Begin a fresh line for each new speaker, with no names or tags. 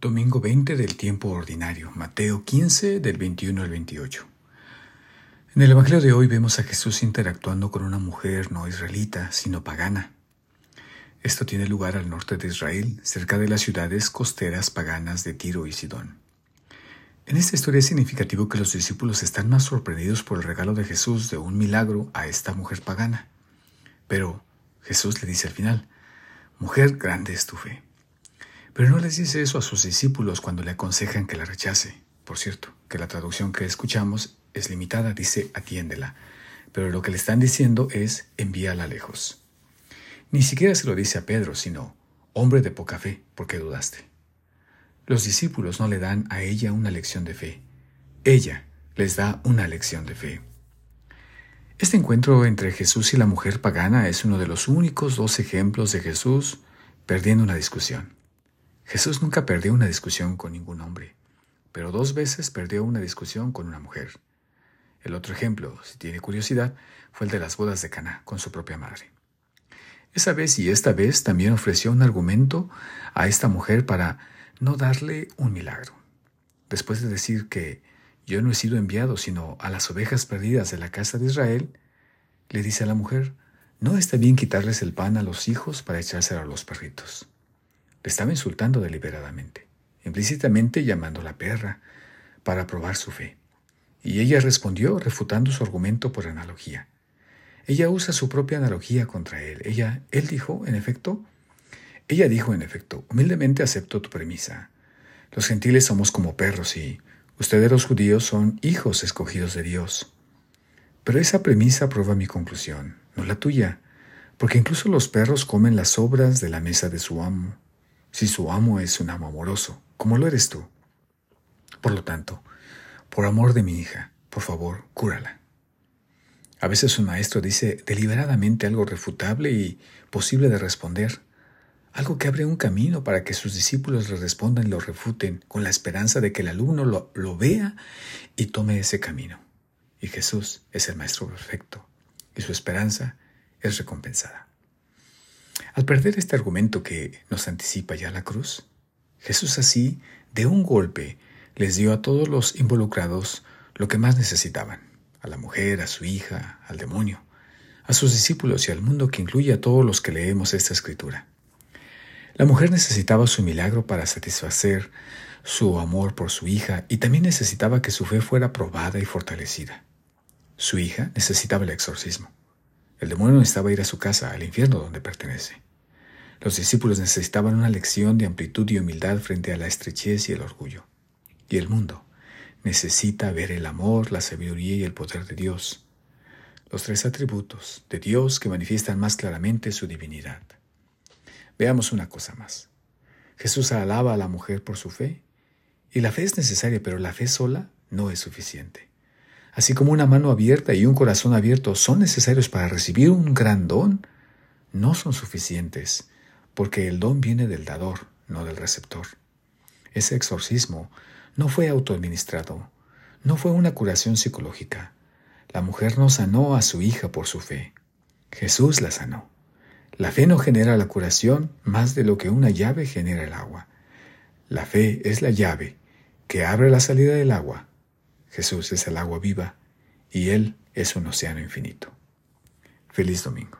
Domingo 20 del tiempo ordinario, Mateo 15 del 21 al 28. En el Evangelio de hoy vemos a Jesús interactuando con una mujer no israelita, sino pagana. Esto tiene lugar al norte de Israel, cerca de las ciudades costeras paganas de Tiro y Sidón. En esta historia es significativo que los discípulos están más sorprendidos por el regalo de Jesús de un milagro a esta mujer pagana. Pero Jesús le dice al final, Mujer, grande es tu fe. Pero no les dice eso a sus discípulos cuando le aconsejan que la rechace. Por cierto, que la traducción que escuchamos es limitada, dice atiéndela. Pero lo que le están diciendo es envíala lejos. Ni siquiera se lo dice a Pedro, sino hombre de poca fe, porque dudaste. Los discípulos no le dan a ella una lección de fe. Ella les da una lección de fe. Este encuentro entre Jesús y la mujer pagana es uno de los únicos dos ejemplos de Jesús perdiendo una discusión. Jesús nunca perdió una discusión con ningún hombre, pero dos veces perdió una discusión con una mujer. El otro ejemplo, si tiene curiosidad, fue el de las bodas de Cana con su propia madre. Esa vez y esta vez también ofreció un argumento a esta mujer para no darle un milagro. Después de decir que yo no he sido enviado sino a las ovejas perdidas de la casa de Israel, le dice a la mujer, no está bien quitarles el pan a los hijos para echárselo a los perritos. Le estaba insultando deliberadamente, implícitamente llamándola perra, para probar su fe. Y ella respondió refutando su argumento por analogía. Ella usa su propia analogía contra él. Ella, él dijo, en efecto, ella dijo, en efecto, humildemente acepto tu premisa. Los gentiles somos como perros y ustedes los judíos son hijos escogidos de Dios. Pero esa premisa prueba mi conclusión, no la tuya, porque incluso los perros comen las sobras de la mesa de su amo si su amo es un amo amoroso, como lo eres tú. Por lo tanto, por amor de mi hija, por favor, cúrala. A veces un maestro dice deliberadamente algo refutable y posible de responder, algo que abre un camino para que sus discípulos le respondan y lo refuten con la esperanza de que el alumno lo, lo vea y tome ese camino. Y Jesús es el Maestro perfecto y su esperanza es recompensada. Al perder este argumento que nos anticipa ya la cruz, Jesús así, de un golpe, les dio a todos los involucrados lo que más necesitaban, a la mujer, a su hija, al demonio, a sus discípulos y al mundo que incluye a todos los que leemos esta escritura. La mujer necesitaba su milagro para satisfacer su amor por su hija y también necesitaba que su fe fuera probada y fortalecida. Su hija necesitaba el exorcismo. El demonio necesitaba ir a su casa, al infierno donde pertenece. Los discípulos necesitaban una lección de amplitud y humildad frente a la estrechez y el orgullo. Y el mundo necesita ver el amor, la sabiduría y el poder de Dios, los tres atributos de Dios que manifiestan más claramente su divinidad. Veamos una cosa más. Jesús alaba a la mujer por su fe, y la fe es necesaria, pero la fe sola no es suficiente así como una mano abierta y un corazón abierto son necesarios para recibir un gran don, no son suficientes, porque el don viene del dador, no del receptor. Ese exorcismo no fue autoadministrado, no fue una curación psicológica. La mujer no sanó a su hija por su fe. Jesús la sanó. La fe no genera la curación más de lo que una llave genera el agua. La fe es la llave que abre la salida del agua Jesús es el agua viva y Él es un océano infinito. Feliz domingo.